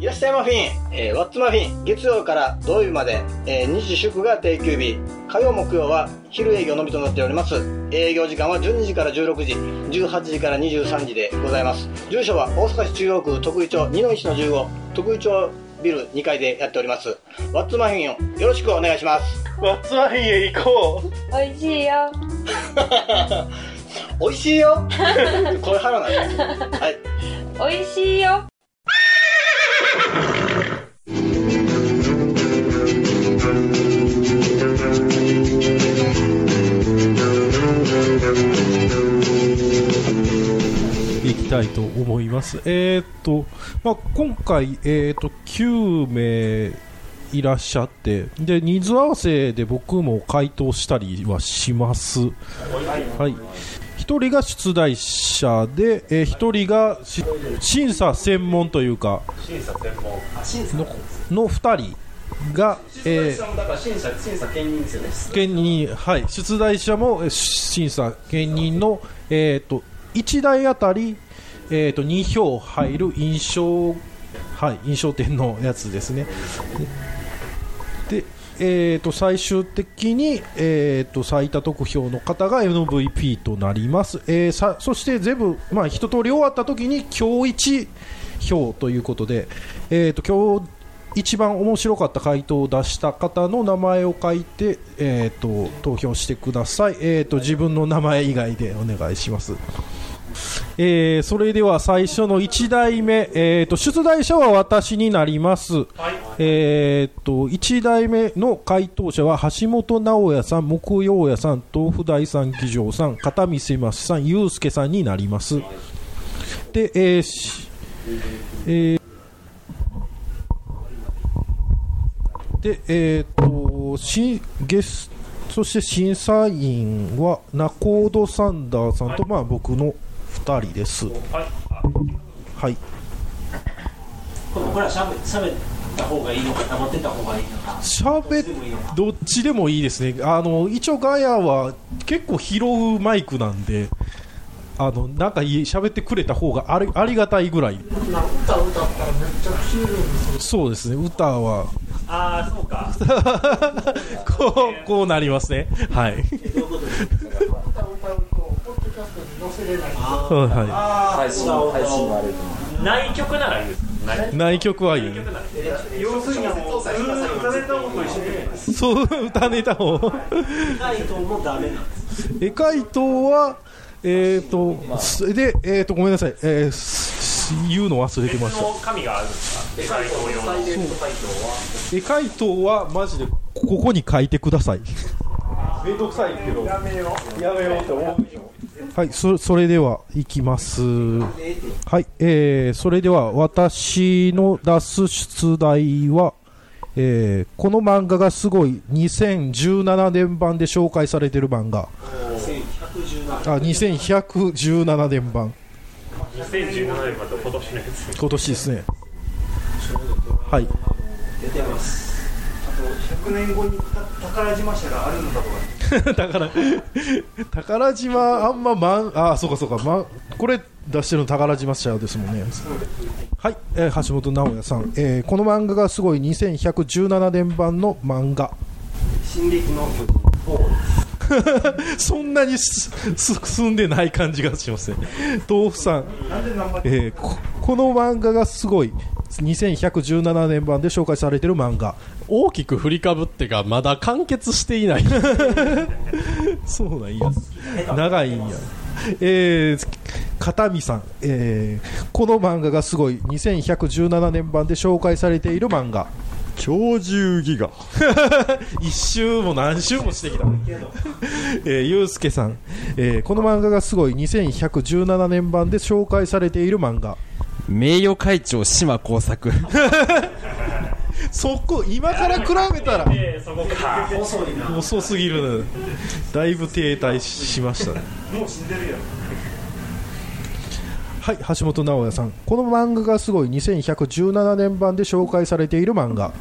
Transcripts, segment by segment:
いらっしゃいマフィン、えー、ワッツマフィン、月曜から土曜日まで、えー、日時祝が定休日、火曜木曜は昼営業のみとなっております。営業時間は12時から16時、18時から23時でございます。住所は大阪市中央区徳井町2の1の15、徳井町ビル2階でやっております。ワッツマフィンをよろしくお願いします。ワッツマフィンへ行こう。美味しいよ。美味しいよ。これ腹なんです。はい。美味しいよ。たいと思います。えー、っと、まあ、今回、えー、っと、9名いらっしゃって、で、人数合わせで僕も回答したりはします。はい。1人が出題者で、えー、1人が審査専門というか、審査専門のの2人が、えー、審査審査兼任はい、出題者も審査兼任の、えーと、1台あたり、えーと、2票入る印象、はい、印象点のやつですね。でえーと、最終的に、えーと、最多得票の方が MVP となります、えー、さそして全部、まあ、一通り終わった時に今日1票ということで、えーと、今日一番面白かった回答を出した方の名前を書いて、えー、と投票してください、えー、と自分の名前以外でお願いします。えー、それでは最初の1題目、えーと、出題者は私になります、はい、えーと、1題目の回答者は橋本直也さん、木曜屋さん、豆腐大さん、議場さん、片見せますさん、ゆうすけさんになります。で、えーえーで、えーと、しゲスそして審査員はナコード・サンダーさんと、まあ、僕の2人です。はい。はい。これはしゃべしゃべった方がいいのか黙ってた方がいいのか。しゃべどっちでもいいですね。あの一応ガヤは結構拾うマイクなんで。あのなんか喋ってくれた方がありありがたいぐらい歌歌ったらめっちゃ不思議そうですね歌はああそうか こうこうなりますねはいはい配信配信がある内曲ならいいです内曲はいい要するにもう歌ネタもと一緒でそう歌ネタもエカイトもダメなんですエカイトはえっ、ー、と、まあ、で、えっ、ー、と、ごめんなさい、えー、言うの忘れてました。紙があるんですか？エカイト用の。エカイトはマジでここに書いてください。めんどくさいけど。やめよう。やめようって思う。はい、そそれではいきます。はい、えー、それでは私の出す出題は、えー、この漫画がすごい2017年版で紹介されている漫画。あ2117年版。2017年版と今年のやつ。今年ですね。はい。出てます。あと100年後に宝島社があるのかとか 宝宝島あんままんあそうかそうか、ま、これ出してるの宝島社ですもんね。はい、えー、橋本直也さん、えー、この漫画がすごい2117年版の漫画。進撃のそんなに進んでない感じがしますね豆腐さん、えー、ここの漫画がすごい2117年版で紹介されてる漫画。大きく振りかぶってがまだ完結していない。そうなんや。長いんや。えー、片見さん、えー、この漫画がすごい。2117年版で紹介されている漫画。鳥獣ギガ。一周も何周もしてきた、えー、ゆうすけさん、えー、この漫画がすごい。2117年版で紹介されている漫画名誉会長島耕作。そこ今から比べたら。遅すぎるだいぶ停滞しましたね。もう死んでるやんはい橋本直也さん。この漫画がすごい。2117年版で紹介されている漫画。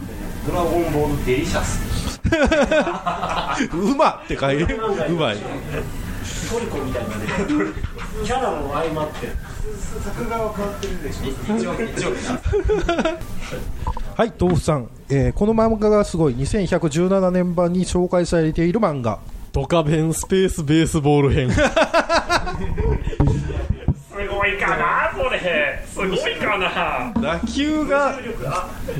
ドラゴンボールデリシャス。うまって書いてうまい。トリコみたいなキャラも相まって作画は変わってるでしょはい豆腐さん、えーこの漫画がすごい。2117年版に紹介されている漫画。ドカベンスペースベースボール編。すごいかなこれ。すごいかな。打球が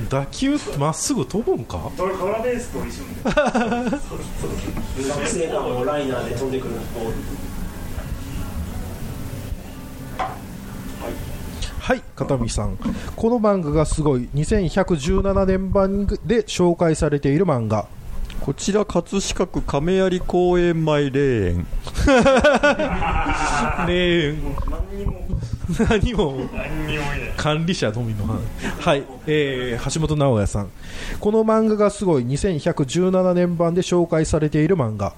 打球まっすぐ飛ぶんか？ドラドラベースと一緒に。学生がもうライナーで飛んでくるボールはい片見さん。この漫画がすごい。2117年版で紹介されている漫画。こちら葛飾区亀有公園前霊園。ね何も。何にも管理者のみの話。はい、えー橋本直哉さん。この漫画がすごい。2117年版で紹介されている漫画。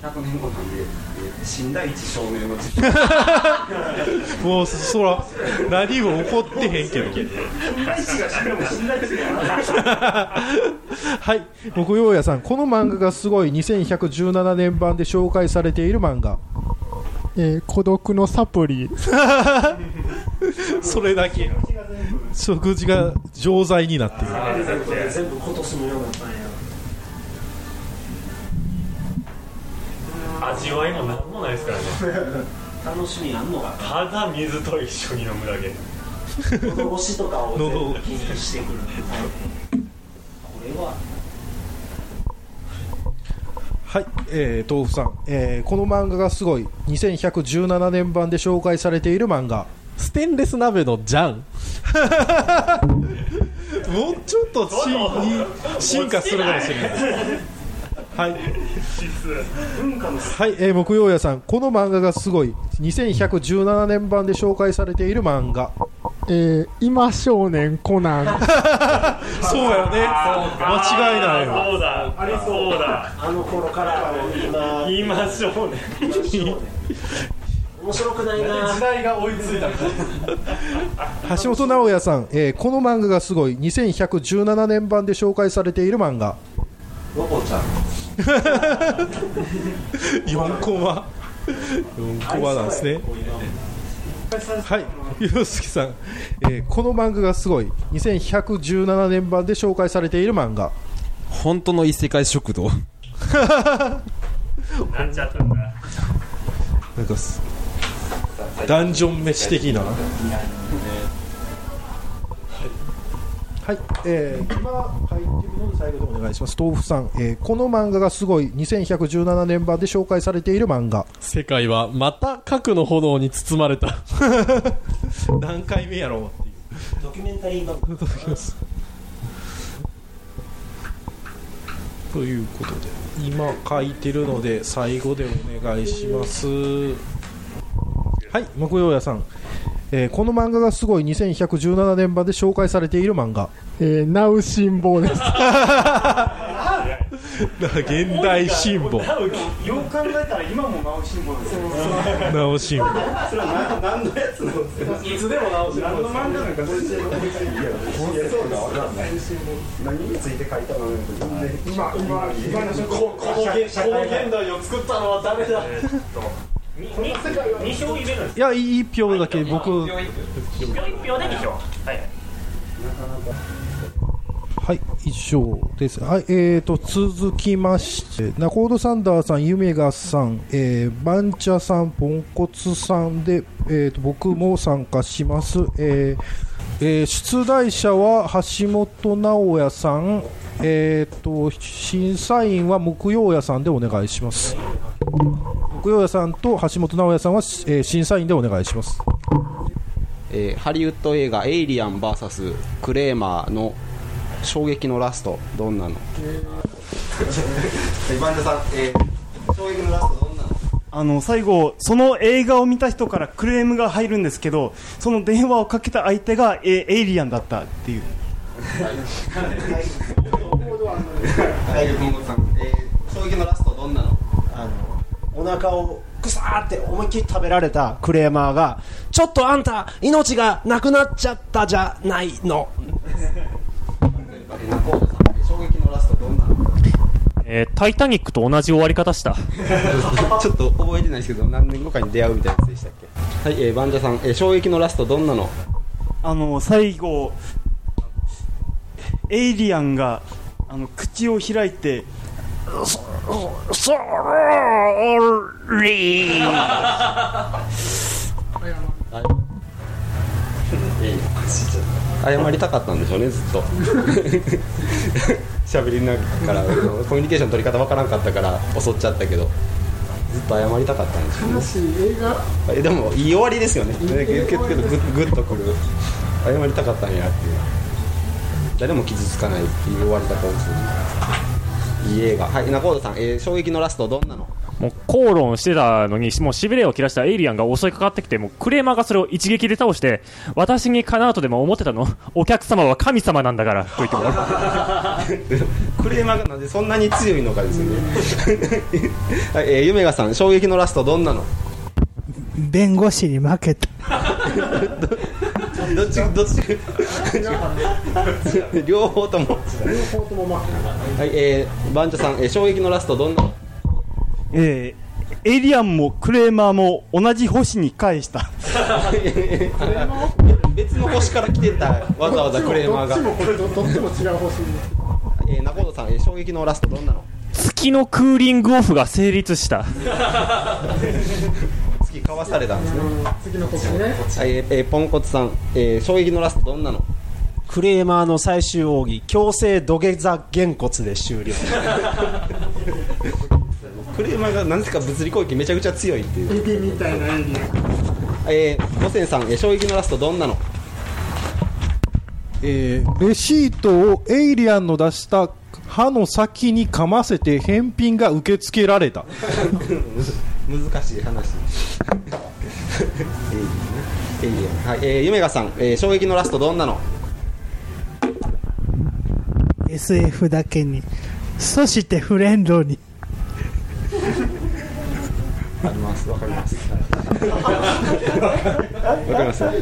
100年後なんで、えー死んだ一少年の時もうそら何も起こってへんけど。はい。木曜屋さんこの漫画がすごい2117年版で紹介されている漫画。えー孤独のサプリ。それだけ。食事が錠剤になっている。全部今年のようにな味わいも何もないですからね。楽しみあんのか？ただ水と一緒に飲むだけ。喉越しとかを全喉部気にしてくる。これは。はい、えー豆腐さん、えーこの漫画がすごい。2117年版で紹介されている漫画。ステンレス鍋のジャン。もうちょっと進化するかもしれないはい、はいえー木曜屋さんこの漫画がすごい。2117年版で紹介されている漫画。えー今少年コナン。そうやね。間違いないわ。そうだ。ありそうだ。あの頃から今言いましょうね面白くないな。代が追いついた。橋本直哉さん、えーこの漫画がすごい。2117年版で紹介されている漫画。ロボちゃん4コマ。4コマなんですね。はい。洋介さん、えーこの漫画がすごい。2117年版で紹介されている漫画。本当の異世界食堂。なっちゃったんだ。なんかすダンジョン飯的なはい、えー、今書いてるので最後でお願いします。豆腐さん、えーこの漫画がすごい2117年版で紹介されている漫画。世界はまた核の炎に包まれた。何回目やろうっていう。ドキュメンタリー版ということで今書いてるので最後でお願いします。はい木曜屋さん、えーこの漫画がすごい2117年版で紹介されている漫画。えーナウシンボです。現代新聞。よく考えたら今もナウシンボルですよ直新聞それは何何のやつなんですか？いつでも直し何の漫画なんかこれいやそうが分かんない。何について書いたの今今今のここの現代を作ったのは誰だ？二票入れるんです。いや一票だけ僕。一票一票で二票はい。はい以上です。はいえーと続きましてナコードサンダーさんユメガさん、えーバンチャさんポンコツさんで、えー、と僕も参加します、えーえー出題者は橋本直哉さん、えー、と審査員は木曜屋さんでお願いします木曜屋さんと橋本直哉さんは、えー審査員でお願いします。えーハリウッド映画「エイリアン VS クレーマー」の衝撃のラストどんなの？バンダさん、えー、衝撃のラストどんなの？あの最後その映画を見た人からクレームが入るんですけどその電話をかけた相手がえエイリアンだったっていう。衝撃のラストどんなのお腹をくさーって思いっきり食べられたクレーマーがちょっとあんた命がなくなっちゃったじゃないのえー中尾さん、衝撃のラストどんなの。えータイタニックと同じ終わり方した？ちょっと覚えてないですけど何年後かに出会うみたいなやつでしたっけ？はい、えー、バンジャさん、えー、衝撃のラストどんなの？あの最後エイリアンがあの口を開いてソーリ謝りたかったんでしょうねずっと喋りながらコミュニケーション取り方わからんかったから襲っちゃったけどずっと謝りたかったんでしょうね悲しい映画えでもいい終わりですよねねけけどグッグッとくる謝りたかったんやっていう誰も傷つかないっていう終わり方をするいい映画はい中尾さん、えー、衝撃のラストどんなの？もう口論してたのに、もうしびれを切らしたエイリアンが襲いかかってきて、もうクレーマーがそれを一撃で倒して、私にかなうとでも思ってたの？お客様は神様なんだから、と言ってもらう。クレーマーがなんでそんなに強いのかですよね。はい、えー、ゆめがさん衝撃のラストどんなの？弁護士に負けた どっちどっち 両方とも。両方ともまあはいえー、バンチョさん、えー、衝撃のラストどんな？のえー、エイリアンもクレーマーも同じ星に返した。別の星から来てたわざわざクレーマーが。どっちもこれどどっちも違う星えー、中尾さん、えー、衝撃のラストどんなの？月のクーリングオフが成立した。月かわされたんですね。次の星ね。はい、えーえーポンコツさん、えー、衝撃のラストどんなの？クレーマーの最終奥義強制土下座げんこつで終了。クレーマーがなぜか物理攻撃めちゃくちゃ強いっていう。エビみたいなエイリアンえー、五千さん、えー、衝撃のラストどんなの？えーレシートをエイリアンの出した歯の先にかませて返品が受け付けられた 難しい話。エイリアンね。はい、えー、ゆめがさん、えー、衝撃のラストどんなの？SF だけに。そしてフレンドに。あります。わかります。わかります？はい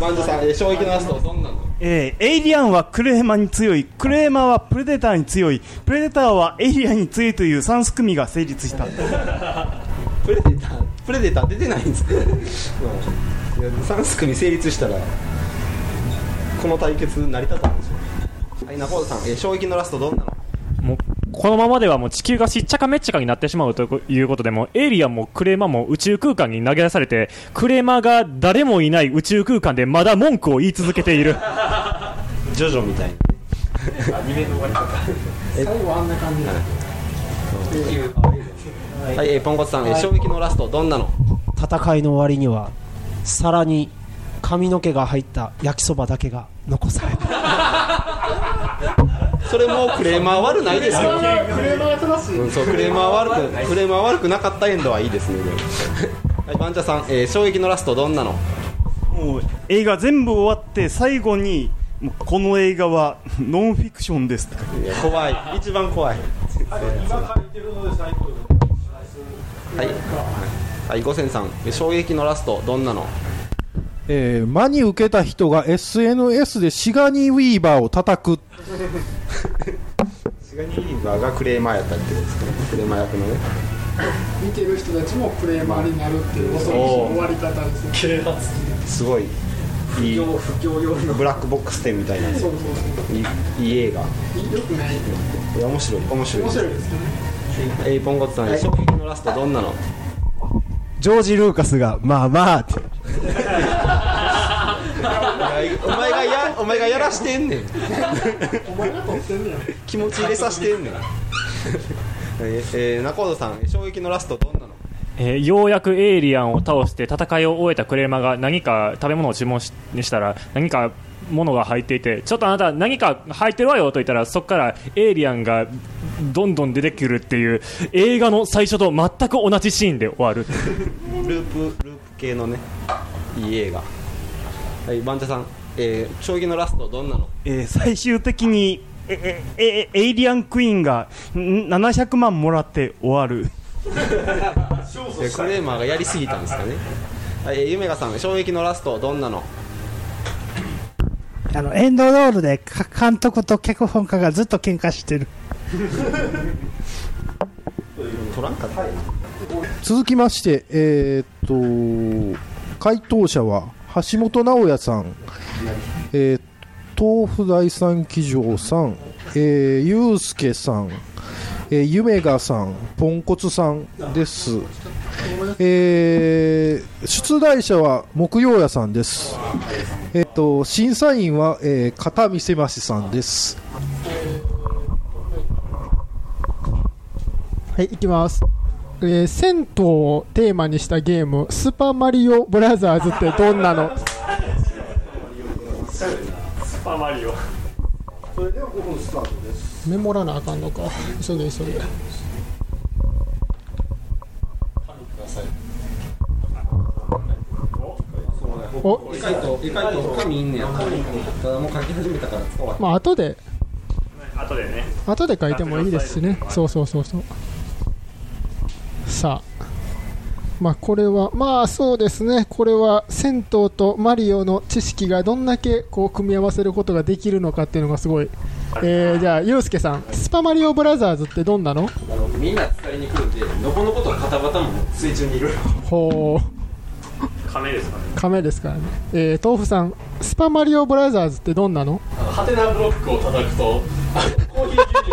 バンドさん、えー、衝撃のラスト。どんなのえーエイリアンはクレーマーに強い。クレーマーはプレデターに強い。プレデターはエイリアンに強いという3組が成立した。プレデタープレデター出てないんです。か、うん、いや3組成立したらこの対決成り立たんですよ。はい中尾さん、えー、衝撃のラストどんなの？このままではもう地球がしっちゃかめっちゃかになってしまうということでもうエイリアンもクレーマーも宇宙空間に投げ出されてクレーマーが誰もいない宇宙空間でまだ文句を言い続けている。ジョジョみたいに最後あんな感じだはい、えー、ポンコツさん、えー衝撃のラストどんなの？戦いの終わりには皿に髪の毛が入った焼きそばだけが残された それもうクレーマー悪ないですよ。クレーマーが正しい。うん、そうクレーマー悪くクレーマー悪くなかったエンドはいいですねはいバンチャさん、えー衝撃のラストどんなの？もう映画全部終わって最後にもうこの映画はノンフィクションですって書いていや怖い。一番怖い。はい。はい五千さんえー衝撃のラストどんなの？えー真に受けた人が SNS でシガニー・ウィーバーを叩く。シガニー・リーバーがクレーマーやったってことですかね。クレーマー役のね。見てる人たちもクレーマーになるっていう恐ろしい終わり方ですね。すごいいいブラックボックス店みたいなそうそういいいい映画。そうよくない。いや面白い。面白い面白いですね。えー、ポンコツさん、衝撃のラストどんなの？ジョージ・ルーカスがまあまあってお前がやお前がやらしてんねん。お前が撮ってんねや。気持ち入れさせてんねん。えー、えー、中尾さん衝撃のラストどんなの？えーようやくエイリアンを倒して戦いを終えたクレーマーが何か食べ物を注文ししたら何か物が入っていてちょっとあなた何か入ってるわよと言ったらそこからエイリアンがどんどん出てくるっていう映画の最初と全く同じシーンで終わる。ループループ系のねいい映画はいバンチャさん、えー、将棋のラストどんなの？えー最終的にえええエイリアンクイーンがん700万もらって終わる。えークレーマーがやりすぎたんですかね。はい、えー、ゆめがさん衝撃のラストどんなの？あのエンドロールでか監督と脚本家がずっと喧嘩してる。取らんかった。続きまして、えーっと回答者は橋本直也さん、えー豆腐第三騎乗さん、えー、ゆうすけさん、えー、ゆめがさん、ポンコツさんです。えー出題者は木曜屋さんです。えーっと審査員は、えー片見せましさんです。はい、いきます。えー銭湯をテーマにしたゲーム、スーパーマリオブラザーズってどんなの？スーパーマリオ。それでは5分スタートです。メモらなあかんのか。急げ急げ。お。意外と意外と紙いんねや。ただもう書き始めたから使わまあ、後で、後でね。後で書いてもいいですしね。そうそうそうそう。さあ。まあこれは、まあそうですね、これは銭湯とマリオの知識がどんだけこう組み合わせることができるのかっていうのがすごい。えー、じゃあ、ゆうすけさん、スパマリオブラザーズってどんなの？あのみんな使いに来るんでのこのことカタバタも水中にいるほう、亀ですかね亀ですからね。えー、豆腐さん、スパマリオブラザーズってどんなの？ハテナブロックを叩くとコーヒー牛乳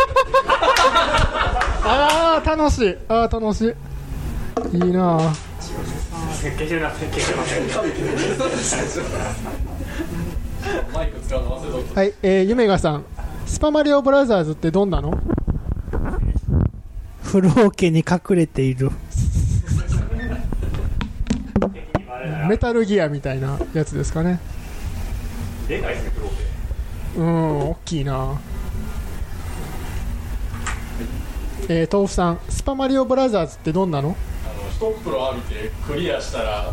あー、楽しい。あー、楽しい。いいなぁ。はい、えー、ゆめがさん、スパマリオブラザーズってどんなの？風呂桶に隠れている。メタルギアみたいなやつですかね。でかいですねプロペうん、大きいなえー、豆腐さん、スパマリオブラザーズってどんなの？あの一風呂浴びてクリアしたらい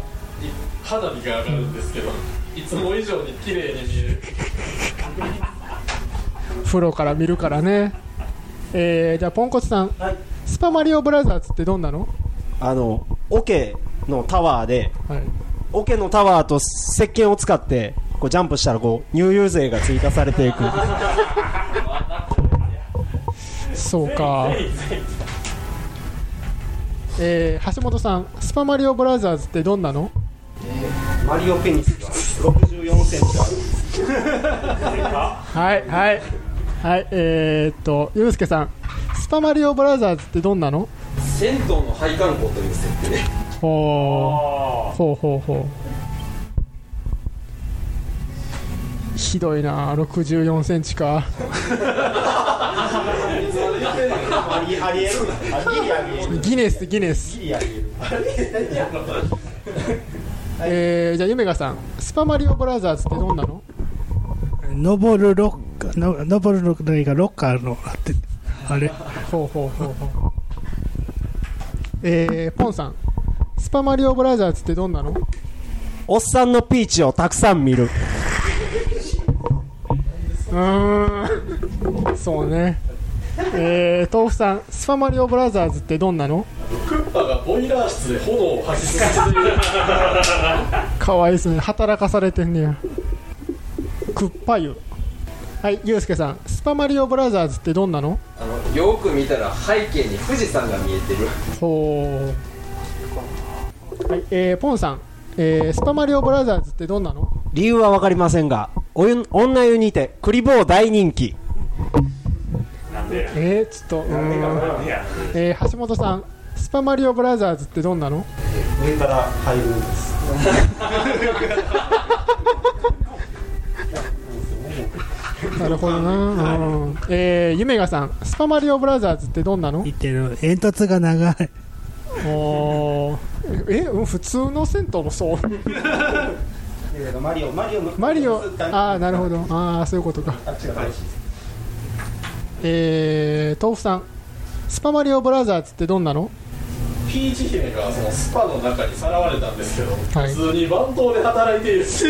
花火が上がるんですけどいつも以上に綺麗に見える 風呂から見るからね。えー、じゃあ、ポンコツさん、スパマリオブラザーズってどんなの？あの桶のタワーではい。桶のタワーと石鹸を使ってこうジャンプしたらこう乳油税が追加されていく そうか。えー、橋本さん、スパマリオブラザーズってどんなの？マリオペニスが64センチあはい、はい。はい、えー、っと、ゆうすけさん、スパマリオブラザーズってどんなの？る銭湯の配管工という設定。でほう。ほうほうほう。ひどいな64センチか ありありえる。ギリありえるギネス。ギネスギリありえる。えー、じゃあゆめがさん。スパマリオブラザーズってどんなの？登るロッカー、の登るロッカーがロッカーの、あって、あれ。ほうほうほうほう。えー、ポンさん。スパマリオブラザーズってどんなの？おっさんのピーチをたくさん見る。うーん。そうねえー、豆腐さんスパマリオブラザーズってどんなの？クッパがボイラー室で炎を吐き続けている。かわいいですね。働かされてんねや。クッパ湯。はいゆうすけさん。スパマリオブラザーズってどんなの？あのよく見たら背景に富士山が見えてる。ほう。はいえー、ポンさん、えー、スパマリオブラザーズってどんなの？理由は分かりませんがお湯女湯にてクリボー大人気なんで。えー、ちょっとうーん。えー、橋本さんスパマリオブラザーズってどんなの？上から入るんです。なるほどな、うん、えー、ゆめがさんスパマリオブラザーズってどんなの？見てる。煙突が長い。おー。えうん普通の銭湯もそうマリオマリオのマリオああなるほど。ああそういうことか。あっちが大事えー、豆腐さんスパマリオブラザーズってどんなの？ピーチ姫がそのスパの中にさらわれたんですけど、はい。普通に番頭で働いている。す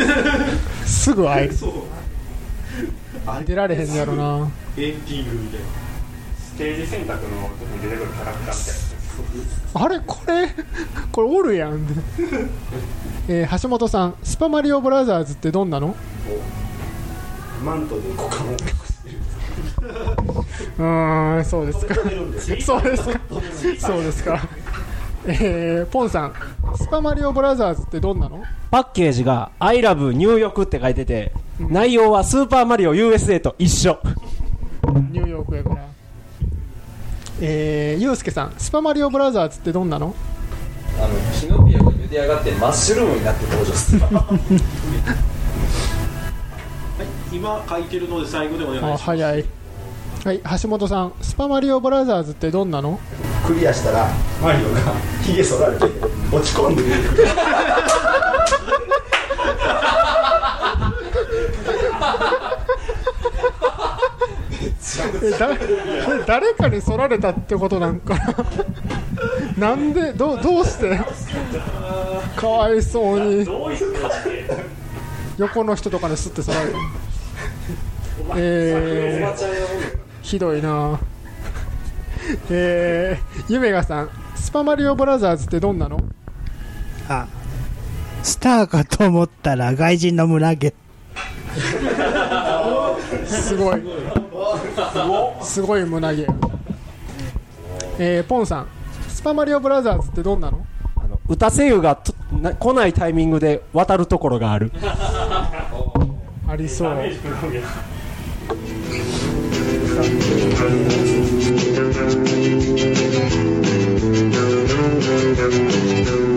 ぐ会える。出られへんやろな。エンディングみたいなステージ選択の時に出てくるキャラクターみたいなあれ？これ？これおるやん、えー、橋本さんスパマリオブラザーズってどんなの？マントで股間を うーんそうですか。そうですか。そうですか。えー、ポンさんスパマリオブラザーズってどんなの？パッケージが「I love 入浴」って書いてて内容は「スーパーマリオ USA」と一緒。ニューヨークやから。えー、ゆうすけさんスパマリオブラザーズってどんなの？あのキノピオが茹で上がってマッシュルームになって登場する。今書いてるので最後でお願いしあます。早いはい橋本さんスパマリオブラザーズってどんなの？クリアしたらマリオがヒゲ剃られて落ち込んで。るえだ誰かに剃られたってことなんかな？なんでどうどうして？かわいそうに。横の人とかにすって剃られるえー、ひどいな。えー、ゆめがさんスパマリオブラザーズってどんなの？あスターかと思ったら外人の村毛すごい。すごい胸毛。えー、ポンさんスパマリオブラザーズってどんなの歌声優がとな来ないタイミングで渡るところがある。ありそう「Thank you.